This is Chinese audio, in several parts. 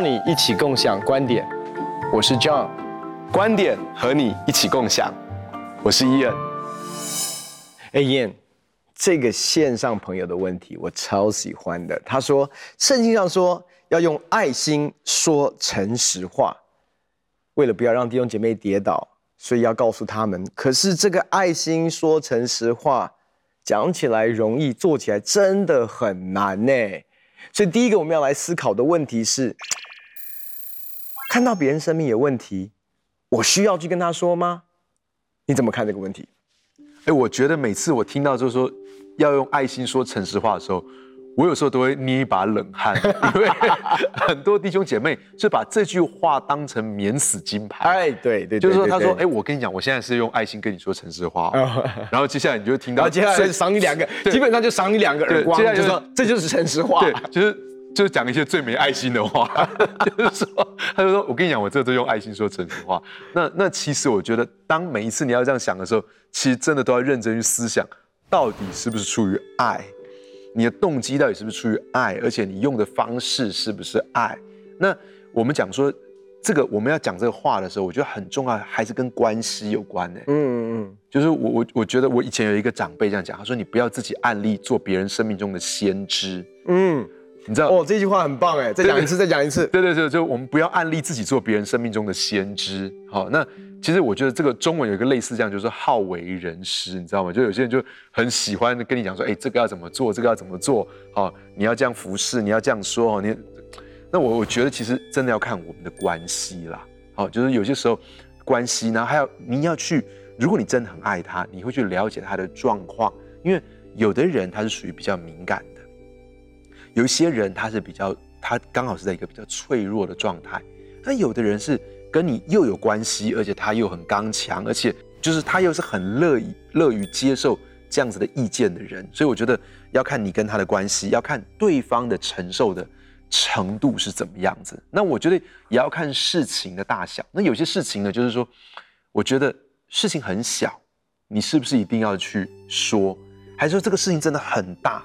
邀你一起共享观点，我是 John，观点和你一起共享，我是 Ian。哎，Ian，这个线上朋友的问题我超喜欢的。他说，圣经上说要用爱心说诚实话，为了不要让弟兄姐妹跌倒，所以要告诉他们。可是这个爱心说诚实话，讲起来容易，做起来真的很难呢。所以第一个我们要来思考的问题是：看到别人生命有问题，我需要去跟他说吗？你怎么看这个问题？哎，我觉得每次我听到就是说要用爱心说诚实话的时候，我有时候都会捏一把冷汗，因为很多弟兄姐妹就把这句话当成免死金牌。哎，对对，就是说他说，哎，我跟你讲，我现在是用爱心跟你说诚实话，然后接下来你就听到，接下来赏你两个，基本上就赏你两个耳光，接下来就说这就是诚实话，对，就是就是讲一些最没爱心的话，就是说，他就说我跟你讲，我这都用爱心说诚实话。那那其实我觉得，当每一次你要这样想的时候，其实真的都要认真去思想，到底是不是出于爱。你的动机到底是不是出于爱？而且你用的方式是不是爱？那我们讲说这个，我们要讲这个话的时候，我觉得很重要，还是跟关系有关的。嗯嗯嗯，就是我我我觉得我以前有一个长辈这样讲，他说你不要自己案例做别人生命中的先知。嗯，你知道哦，这句话很棒哎，再讲一次，再讲一次。对对对，就我们不要案例自己做别人生命中的先知。好，那。其实我觉得这个中文有一个类似这样，就是好为人师，你知道吗？就有些人就很喜欢跟你讲说，哎，这个要怎么做，这个要怎么做，好，你要这样服侍，你要这样说，你，那我我觉得其实真的要看我们的关系啦，好，就是有些时候关系呢，还有你要去，如果你真的很爱他，你会去了解他的状况，因为有的人他是属于比较敏感的，有一些人他是比较，他刚好是在一个比较脆弱的状态，那有的人是。跟你又有关系，而且他又很刚强，而且就是他又是很乐意乐于接受这样子的意见的人，所以我觉得要看你跟他的关系，要看对方的承受的程度是怎么样子。那我觉得也要看事情的大小。那有些事情呢，就是说，我觉得事情很小，你是不是一定要去说？还是说这个事情真的很大？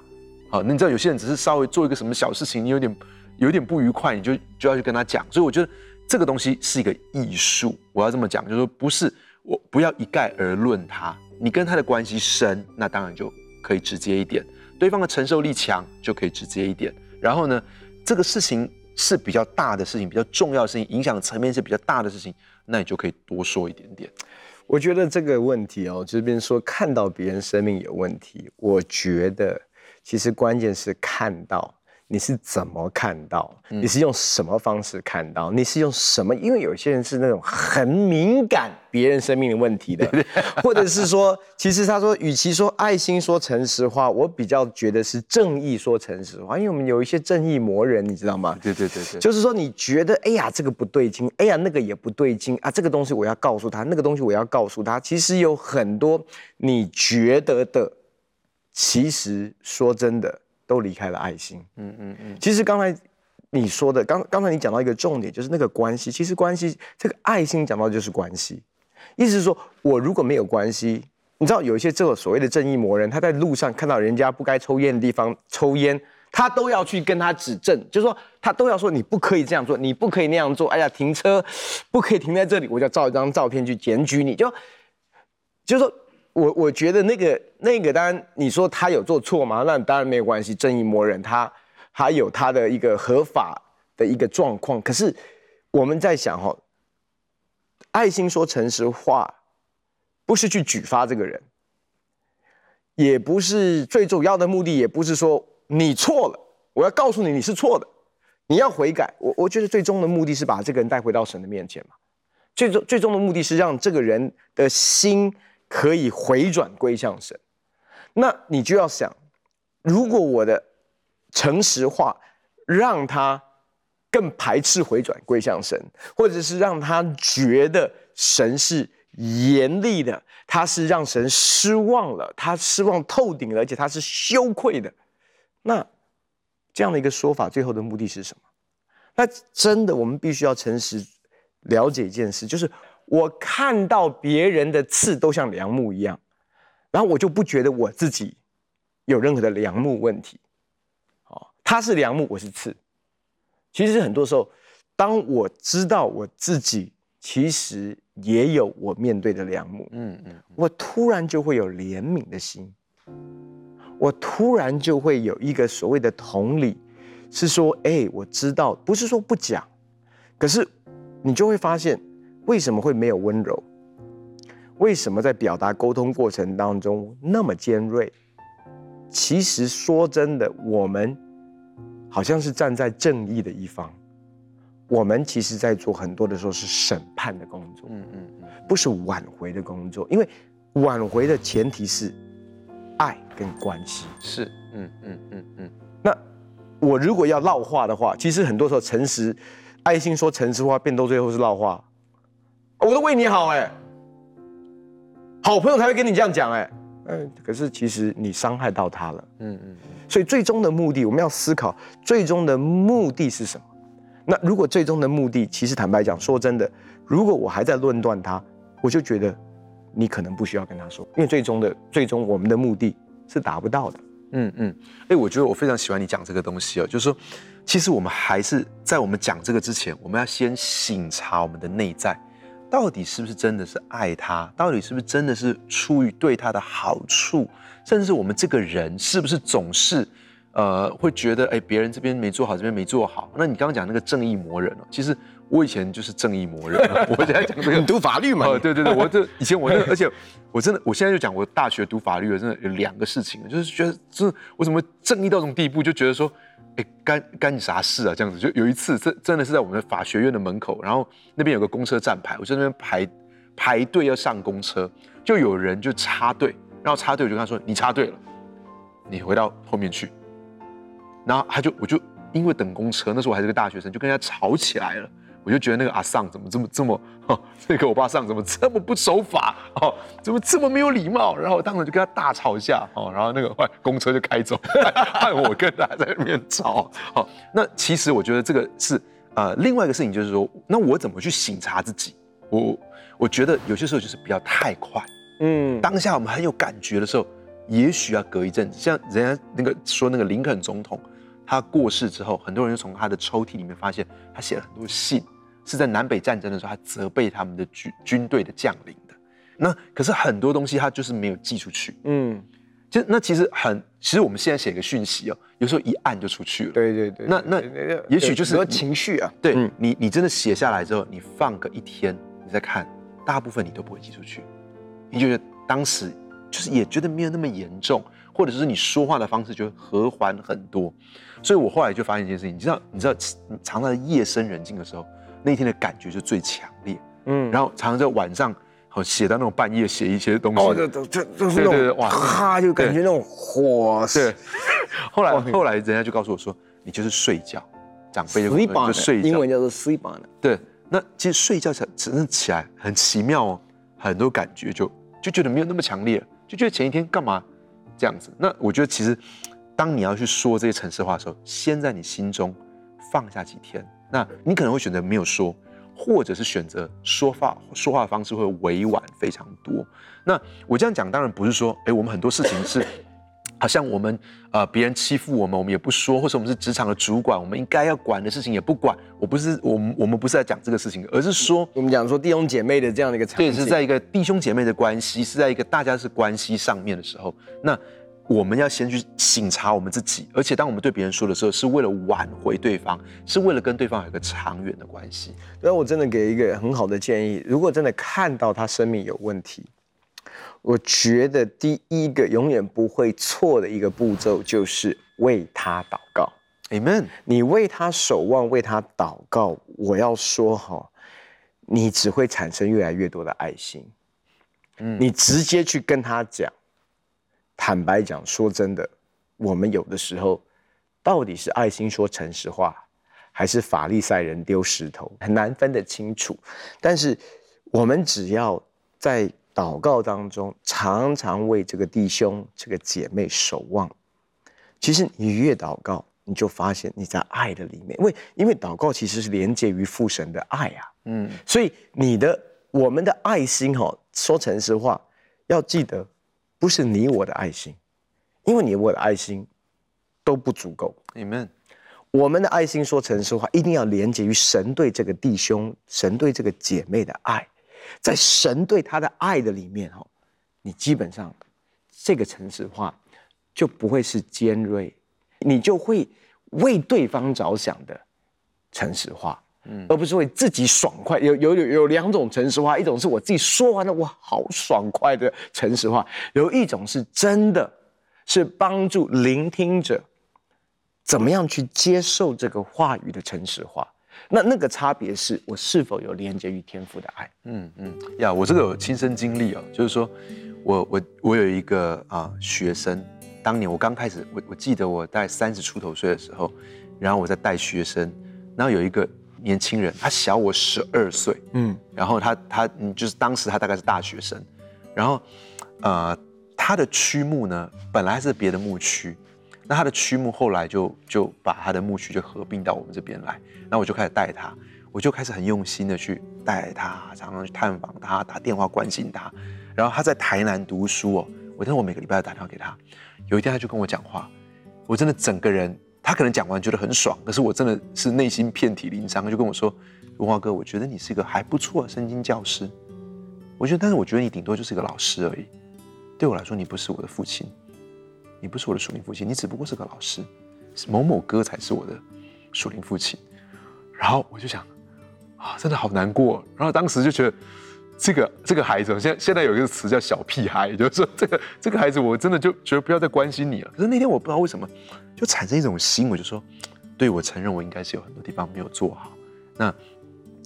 好，那你知道有些人只是稍微做一个什么小事情，你有点有点不愉快，你就就要去跟他讲。所以我觉得。这个东西是一个艺术，我要这么讲，就是说不是我不要一概而论他，你跟他的关系深，那当然就可以直接一点；对方的承受力强，就可以直接一点。然后呢，这个事情是比较大的事情，比较重要的事情，影响层面是比较大的事情，那你就可以多说一点点。我觉得这个问题哦，这边说看到别人生命有问题，我觉得其实关键是看到。你是怎么看到？你是用什么方式看到？你是用什么？因为有些人是那种很敏感别人生命的问题的，或者是说，其实他说，与其说爱心说诚实话，我比较觉得是正义说诚实话，因为我们有一些正义魔人，你知道吗？对对对对，就是说你觉得，哎呀，这个不对劲，哎呀，那个也不对劲啊，这个东西我要告诉他，那个东西我要告诉他，其实有很多你觉得的，其实说真的。都离开了爱心。嗯嗯嗯。其实刚才你说的，刚刚才你讲到一个重点，就是那个关系。其实关系，这个爱心讲到就是关系。意思是说，我如果没有关系，你知道有一些这个所谓的正义魔人，他在路上看到人家不该抽烟的地方抽烟，他都要去跟他指正，就是说他都要说你不可以这样做，你不可以那样做。哎呀，停车不可以停在这里，我就要照一张照片去检举你。就就是说。我我觉得那个那个，当然你说他有做错吗？那当然没有关系。正义魔人他还有他的一个合法的一个状况。可是我们在想哈，爱心说诚实话，不是去举发这个人，也不是最主要的目的，也不是说你错了，我要告诉你你是错的，你要悔改。我我觉得最终的目的是把这个人带回到神的面前嘛。最终最终的目的是让这个人的心。可以回转归向神，那你就要想，如果我的诚实话让他更排斥回转归向神，或者是让他觉得神是严厉的，他是让神失望了，他失望透顶了，而且他是羞愧的，那这样的一个说法，最后的目的是什么？那真的，我们必须要诚实了解一件事，就是。我看到别人的刺都像梁木一样，然后我就不觉得我自己有任何的梁木问题。哦，他是梁木，我是刺。其实很多时候，当我知道我自己其实也有我面对的梁木，嗯嗯，我突然就会有怜悯的心，我突然就会有一个所谓的同理，是说，哎，我知道，不是说不讲，可是你就会发现，为什么会没有温柔？为什么在表达沟通过程当中那么尖锐？其实说真的，我们好像是站在正义的一方。我们其实，在做很多的时候是审判的工作，嗯嗯嗯，不是挽回的工作，因为挽回的前提是爱跟关系，是，嗯嗯嗯嗯。那我如果要绕话的话，其实很多时候诚实，爱心说诚实话，变到最后是绕话。我都为你好，哎，好朋友才会跟你这样讲，哎，嗯，可是其实你伤害到他了，嗯嗯。所以最终的目的，我们要思考，最终的目的是什么？那如果最终的目的，其实坦白讲，说真的，如果我还在论断他，我就觉得你可能不需要跟他说，因为最终的最终我们的目的是达不到的。嗯嗯，哎、欸，我觉得我非常喜欢你讲这个东西哦，就是说，其实我们还是在我们讲这个之前，我们要先醒察我们的内在，到底是不是真的是爱他，到底是不是真的是出于对他的好处，甚至是我们这个人是不是总是。呃，会觉得哎，别人这边没做好，这边没做好。那你刚刚讲那个正义魔人哦，其实我以前就是正义魔人。我现在讲这个，你读法律嘛？哦，对对对，我这以前我那个，而且我真的，我现在就讲，我大学读法律的，真的有两个事情，就是觉得，就是我怎么正义到这种地步，就觉得说，哎，干干你啥事啊？这样子，就有一次，这真的是在我们的法学院的门口，然后那边有个公车站牌，我在那边排排队要上公车，就有人就插队，然后插队我就跟他说，你插队了，你回到后面去。然后他就，我就因为等公车，那时候我还是个大学生，就跟人家吵起来了。我就觉得那个阿尚怎么这么这么，哦，那个欧巴桑怎么这么不守法，哦，怎么这么没有礼貌？然后我当时就跟他大吵一架，哦，然后那个坏公车就开走，害我跟他在那边吵。哦，那其实我觉得这个是呃另外一个事情，就是说，那我怎么去省察自己？我我觉得有些时候就是不要太快，嗯，当下我们很有感觉的时候，也许要隔一阵子，像人家那个说那个林肯总统。他过世之后，很多人就从他的抽屉里面发现，他写了很多信，是在南北战争的时候，他责备他们的军军队的将领的。那可是很多东西他就是没有寄出去。嗯，就那其实很，其实我们现在写个讯息哦，有时候一按就出去了。对对对。那那也许就是说情绪啊。对，嗯、你你真的写下来之后，你放个一天，你再看，大部分你都不会寄出去。你觉得当时就是也觉得没有那么严重。或者是你说话的方式就会和缓很多，所以我后来就发现一件事情，你知道，你知道，常常在夜深人静的时候，那天的感觉就最强烈。嗯，然后常常在晚上，好写到那种半夜写一些东西，哦，就就就就是那种哇，哈就感觉那种火。对，后来后来人家就告诉我说，你就是睡觉，长辈就就睡觉，英文叫做 sleep on。对，那其实睡觉才真正起来很奇妙哦，很多感觉就就觉得没有那么强烈，就觉得前一天干嘛？这样子，那我觉得其实，当你要去说这些城市话的时候，先在你心中放下几天。那你可能会选择没有说，或者是选择说话说话的方式会委婉非常多。那我这样讲当然不是说，哎，我们很多事情是好像我们呃别人欺负我们，我们也不说，或者我们是职场的主管，我们应该要管的事情也不管。我不是我们我们不是在讲这个事情，而是说我们讲说弟兄姐妹的这样的一个场景，对，是在一个弟兄姐妹的关系，是在一个大家是关系上面的时候，那我们要先去醒察我们自己，而且当我们对别人说的时候，是为了挽回对方，是为了跟对方有一个长远的关系。所以我真的给一个很好的建议，如果真的看到他生命有问题。我觉得第一个永远不会错的一个步骤就是为他祷告，Amen。你为他守望，为他祷告。我要说哈，你只会产生越来越多的爱心。嗯，你直接去跟他讲，坦白讲，说真的，我们有的时候到底是爱心说诚实话，还是法利赛人丢石头，很难分得清楚。但是我们只要在。祷告当中，常常为这个弟兄、这个姐妹守望。其实你越祷告，你就发现你在爱的里面，因为因为祷告其实是连接于父神的爱啊。嗯，所以你的我们的爱心哈，说诚实话，要记得，不是你我的爱心，因为你我的爱心都不足够。你们，我们的爱心说诚实话，一定要连接于神对这个弟兄、神对这个姐妹的爱，在神对他的爱的里面，哈，你基本上这个诚实话就不会是尖锐，你就会为对方着想的诚实话，嗯，而不是为自己爽快。有有有有两种诚实话，一种是我自己说完了，我，好爽快的诚实话；有一种是真的，是帮助聆听者。怎么样去接受这个话语的诚实话？那那个差别是我是否有连接于天赋的爱？嗯嗯呀，我这个有亲身经历哦，就是说我我我有一个啊学生，当年我刚开始，我我记得我大概三十出头岁的时候，然后我在带学生，然后有一个年轻人，他小我十二岁，嗯，然后他他嗯就是当时他大概是大学生，然后呃他的区牧呢本来是别的牧区。那他的区牧后来就就把他的牧区就合并到我们这边来，那我就开始带他，我就开始很用心的去带他，常常去探访他，打电话关心他。然后他在台南读书哦，我真的我每个礼拜要打电话给他。有一天他就跟我讲话，我真的整个人，他可能讲完觉得很爽，可是我真的是内心遍体鳞伤。他就跟我说：“文华哥，我觉得你是一个还不错的圣经教师，我觉得，但是我觉得你顶多就是一个老师而已，对我来说，你不是我的父亲。”你不是我的属灵父亲，你只不过是个老师，某某哥才是我的属灵父亲。然后我就想，啊，真的好难过。然后当时就觉得，这个这个孩子，现在现在有一个词叫小屁孩，就是说这个这个孩子，我真的就觉得不要再关心你了。可是那天我不知道为什么，就产生一种心，我就说，对，我承认我应该是有很多地方没有做好。那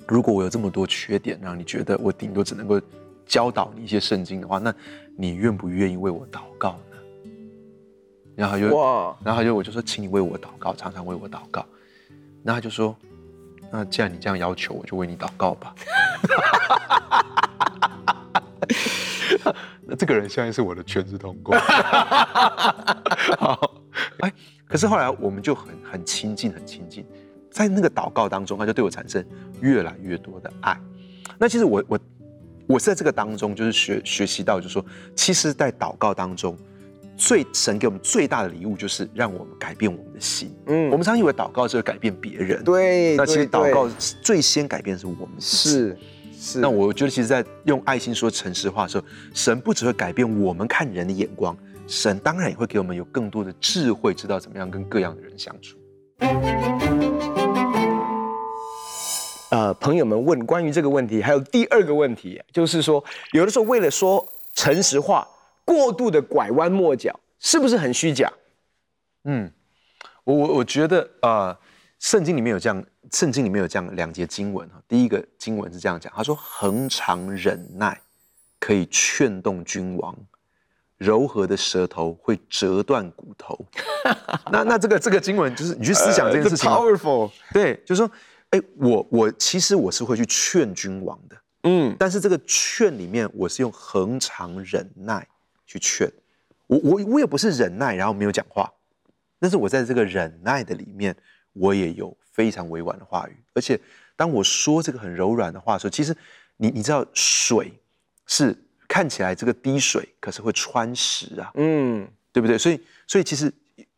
如果我有这么多缺点，让你觉得我顶多只能够教导你一些圣经的话，那你愿不愿意为我祷告呢？然后就哇，然后就我就说，请你为我祷告，常常为我祷告。然后他就说，那既然你这样要求，我就为你祷告吧。那这个人现在是我的全职同工。好，哎，可是后来我们就很很亲近，很亲近，在那个祷告当中，他就对我产生越来越多的爱。那其实我我我是在这个当中，就是学学习到，就是说，其实，在祷告当中。最神给我们最大的礼物，就是让我们改变我们的心。嗯，我们常以为祷告是会改变别人，对，那其实祷告最先改变的是我们。是是。那我觉得，其实，在用爱心说诚实话的时候，神不只会改变我们看人的眼光，神当然也会给我们有更多的智慧，知道怎么样跟各样的人相处。呃，朋友们问关于这个问题，还有第二个问题，就是说，有的时候为了说诚实话。过度的拐弯抹角是不是很虚假？嗯，我我我觉得啊，圣、呃、经里面有这样，圣经里面有这样两节经文哈。第一个经文是这样讲，他说：“恒常忍耐，可以劝动君王；柔和的舌头会折断骨头。那”那那这个这个经文就是你去思想这件事情。Uh, powerful，对，就是说，哎，我我其实我是会去劝君王的，嗯，但是这个劝里面我是用恒常忍耐。去劝我，我我也不是忍耐，然后没有讲话，但是我在这个忍耐的里面，我也有非常委婉的话语。而且当我说这个很柔软的话的时候，其实你你知道，水是看起来这个滴水，可是会穿石啊，嗯，对不对？所以所以其实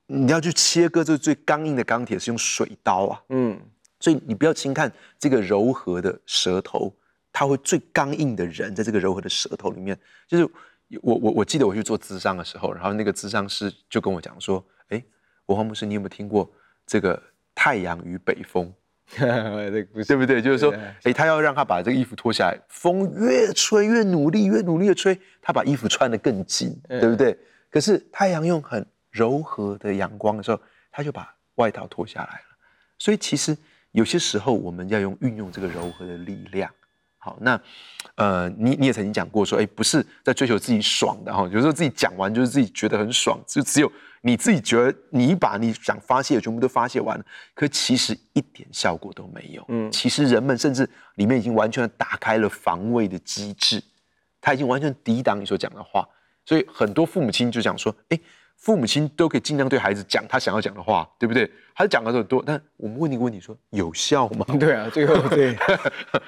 你要去切割这个最刚硬的钢铁，是用水刀啊，嗯，所以你不要轻看这个柔和的舌头，它会最刚硬的人，在这个柔和的舌头里面，就是。我我我记得我去做咨商的时候，然后那个咨商师就跟我讲说：“哎，文化牧师，你有没有听过这个太阳与北风？对不对？就是说，哎，他要让他把这个衣服脱下来，风越吹越努力，越努力的吹，他把衣服穿得更紧，对不对？可是太阳用很柔和的阳光的时候，他就把外套脱下来了。所以其实有些时候我们要用运用这个柔和的力量。”好，那，呃，你你也曾经讲过说，哎，不是在追求自己爽的哈，有时候自己讲完就是自己觉得很爽，就只有你自己觉得你把你想发泄的全部都发泄完了，可其实一点效果都没有。嗯，其实人们甚至里面已经完全打开了防卫的机制，他已经完全抵挡你所讲的话，所以很多父母亲就讲说，哎。父母亲都可以尽量对孩子讲他想要讲的话，对不对？他讲的很多，但我们问你一个问题说，说有效吗？对啊，最后 对，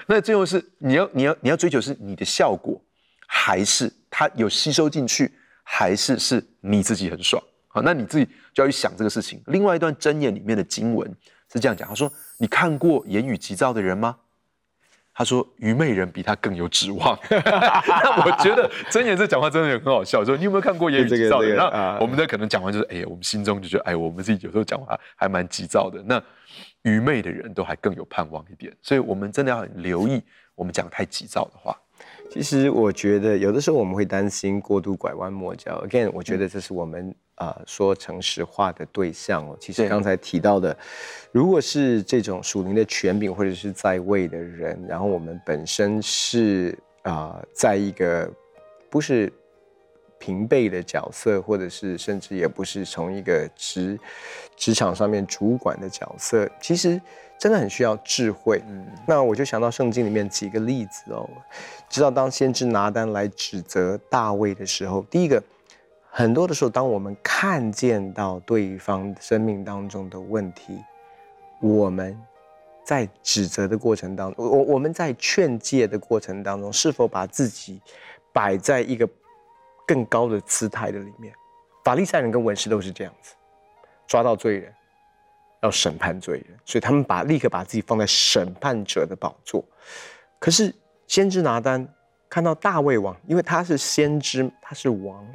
那最后是你要你要你要追求是你的效果，还是他有吸收进去，还是是你自己很爽？好，那你自己就要去想这个事情。另外一段箴言里面的经文是这样讲，他说：“你看过言语急躁的人吗？”他说：“愚昧人比他更有指望。”那我觉得真言这讲话真的也很好笑。说你有没有看过言语急躁的人？那我们的可能讲完就是，哎呀，我们心中就觉得，哎，我们自己有时候讲话还蛮急躁的。那愚昧的人都还更有盼望一点，所以我们真的要很留意我们讲太急躁的话。其实我觉得有的时候我们会担心过度拐弯抹角。Again，我觉得这是我们啊、呃、说诚实话的对象哦。其实刚才提到的，如果是这种属灵的权柄或者是在位的人，然后我们本身是啊、呃、在一个不是平辈的角色，或者是甚至也不是从一个职职场上面主管的角色，其实。真的很需要智慧。嗯，那我就想到圣经里面几个例子哦。知道当先知拿单来指责大卫的时候，第一个，很多的时候，当我们看见到对方生命当中的问题，我们在指责的过程当中，我我们在劝诫的过程当中，是否把自己摆在一个更高的姿态的里面？法利赛人跟文士都是这样子，抓到罪人。要审判罪人，所以他们把立刻把自己放在审判者的宝座。可是先知拿单看到大卫王，因为他是先知，他是王，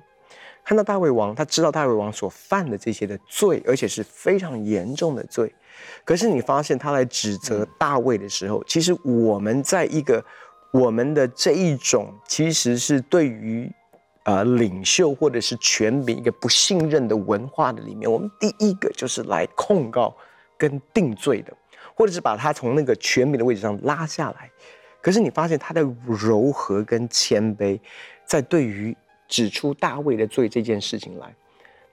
看到大卫王，他知道大卫王所犯的这些的罪，而且是非常严重的罪。可是你发现他来指责大卫的时候，其实我们在一个我们的这一种，其实是对于。呃，领袖或者是权柄一个不信任的文化的里面，我们第一个就是来控告跟定罪的，或者是把他从那个权柄的位置上拉下来。可是你发现他的柔和跟谦卑，在对于指出大卫的罪这件事情来，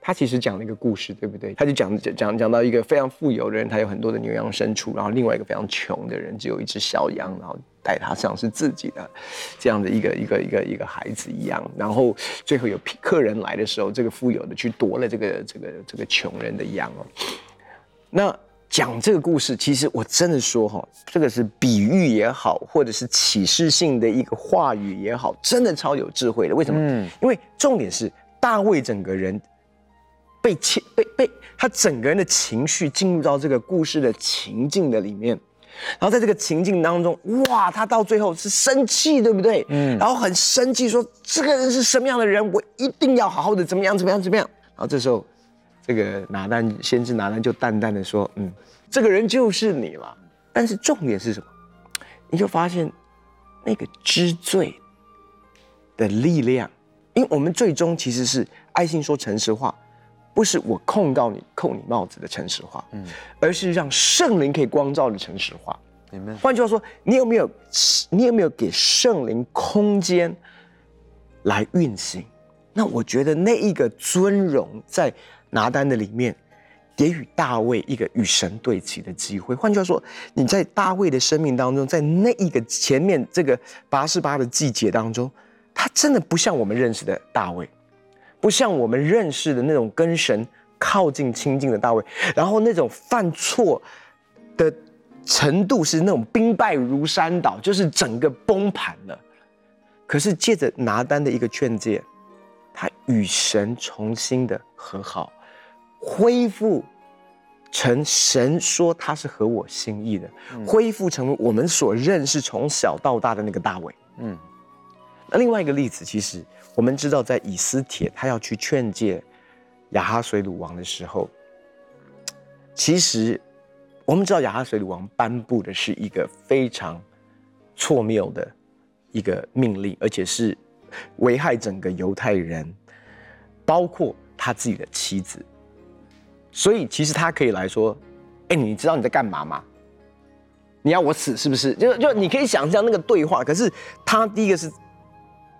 他其实讲了一个故事，对不对？他就讲讲讲到一个非常富有的人，他有很多的牛羊牲畜，然后另外一个非常穷的人只有一只小羊，然后。带他像是自己的这样的一个一个一个一个孩子一样，然后最后有客人来的时候，这个富有的去夺了这个这个这个穷人的羊哦。那讲这个故事，其实我真的说哈，这个是比喻也好，或者是启示性的一个话语也好，真的超有智慧的。为什么？嗯，因为重点是大卫整个人被情被被他整个人的情绪进入到这个故事的情境的里面。然后在这个情境当中，哇，他到最后是生气，对不对？嗯，然后很生气，说这个人是什么样的人，我一定要好好的怎么样怎么样怎么样。然后这时候，这个拿单先知拿单就淡淡的说，嗯，这个人就是你了。但是重点是什么？你就发现那个知罪的力量，因为我们最终其实是爱心说诚实话。不是我控告你、扣你帽子的诚实化，嗯，而是让圣灵可以光照的诚实话。明白。换句话说，你有没有，你有没有给圣灵空间来运行？那我觉得那一个尊荣在拿单的里面，给予大卫一个与神对齐的机会。换句话说，你在大卫的生命当中，在那一个前面这个拔示巴的季节当中，他真的不像我们认识的大卫。不像我们认识的那种跟神靠近亲近的大卫，然后那种犯错的程度是那种兵败如山倒，就是整个崩盘了。可是借着拿单的一个劝诫，他与神重新的和好，恢复成神说他是合我心意的，恢复成我们所认识从小到大的那个大卫。嗯，那另外一个例子，其实。我们知道，在以斯帖他要去劝诫亚哈水鲁王的时候，其实我们知道亚哈水鲁王颁布的是一个非常错谬的一个命令，而且是危害整个犹太人，包括他自己的妻子。所以，其实他可以来说：“哎，你知道你在干嘛吗？你要我死是不是？”就就你可以想象那个对话。可是他第一个是。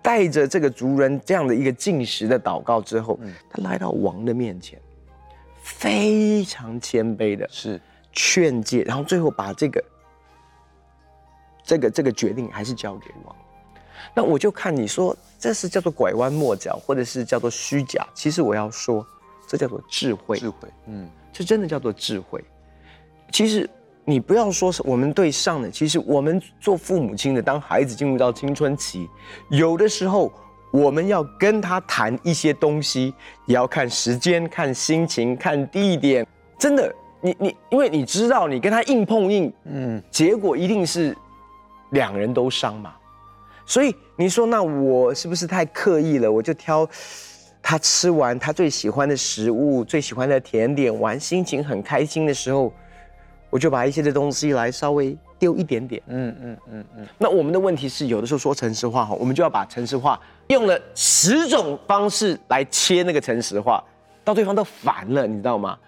带着这个族人这样的一个进食的祷告之后，他来到王的面前，非常谦卑的是劝诫，然后最后把这个这个这个决定还是交给王。那我就看你说这是叫做拐弯抹角，或者是叫做虚假。其实我要说，这叫做智慧。智慧，嗯，这真的叫做智慧。其实。你不要说是我们对上的，其实我们做父母亲的，当孩子进入到青春期，有的时候我们要跟他谈一些东西，也要看时间、看心情、看地点。真的，你你，因为你知道，你跟他硬碰硬，嗯，结果一定是两人都伤嘛。所以你说，那我是不是太刻意了？我就挑他吃完他最喜欢的食物、最喜欢的甜点，玩心情很开心的时候，我就把一些的东西来稍微丢一点点。嗯嗯嗯嗯。那我们的问题是，有的时候说诚实话哈，我们就要把诚实话用了十种方式来切那个诚实话，到对方都烦了，你知道吗？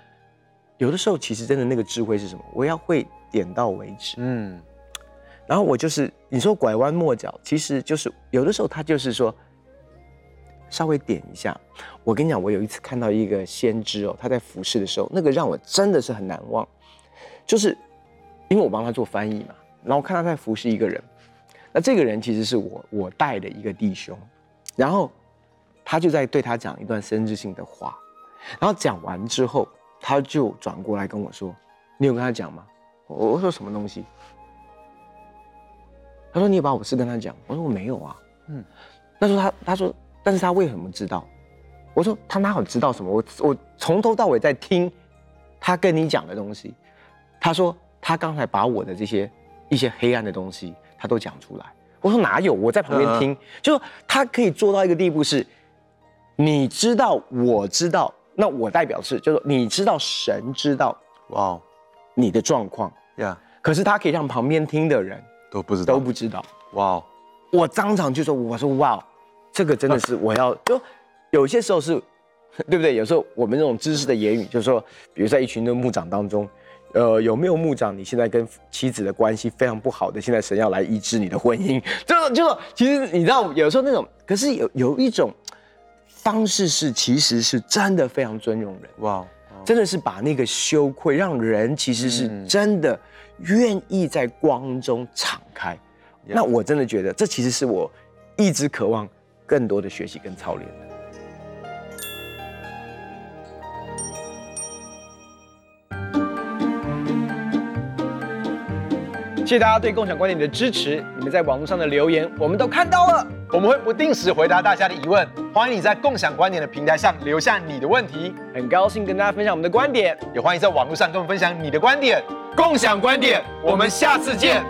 有的时候其实真的那个智慧是什么？我要会点到为止。嗯。然后我就是你说拐弯抹角，其实就是有的时候他就是说稍微点一下。我跟你讲，我有一次看到一个先知哦，他在服侍的时候，那个让我真的是很难忘。就是因为我帮他做翻译嘛，然后我看他在服侍一个人，那这个人其实是我我带的一个弟兄，然后他就在对他讲一段先知性的话，然后讲完之后，他就转过来跟我说：“你有跟他讲吗？”我说：“什么东西？”他说：“你有把我事跟他讲。”我说：“我没有啊。”嗯，那时候他他说：“但是他为什么知道？”我说：“他哪有知道什么？我我从头到尾在听他跟你讲的东西。”他说：“他刚才把我的这些一些黑暗的东西，他都讲出来。”我说：“哪有？我在旁边听。”就他可以做到一个地步是，你知道，我知道，那我代表是，就是你知道，神知道，哇，你的状况呀。可是他可以让旁边听的人。都不知道，都不知道。哇 Wow，我当场就说：“我说哇，这个真的是我要。”就有些时候是，对不对？有时候我们这种知识的言语，就是说，比如在一群的牧长当中，呃，有没有牧长你现在跟妻子的关系非常不好的？现在神要来医治你的婚姻，就就说，其实你知道，有时候那种，可是有有一种方式是，其实是真的非常尊重人。哇，真的是把那个羞愧让人其实是真的。愿意在光中敞开，那我真的觉得这其实是我一直渴望更多的学习跟操练的。谢谢大家对共享观点的支持，你们在网络上的留言我们都看到了，我们会不定时回答大家的疑问，欢迎你在共享观点的平台上留下你的问题，很高兴跟大家分享我们的观点，也欢迎在网络上跟我们分享你的观点。共享观点，我们下次见。